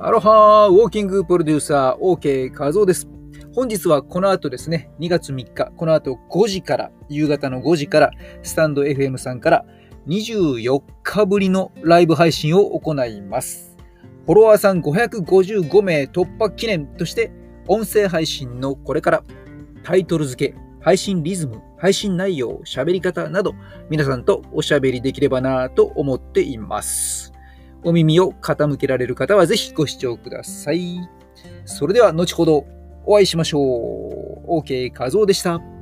アロハーウォーキングプロデューサー OK 和夫です。本日はこの後ですね、2月3日、この後5時から、夕方の5時から、スタンド FM さんから24日ぶりのライブ配信を行います。フォロワーさん555名突破記念として、音声配信のこれからタイトル付け、配信リズム、配信内容、喋り方など、皆さんとおしゃべりできればなぁと思っています。お耳を傾けられる方はぜひご視聴ください。それでは後ほどお会いしましょう。OK 画像でした。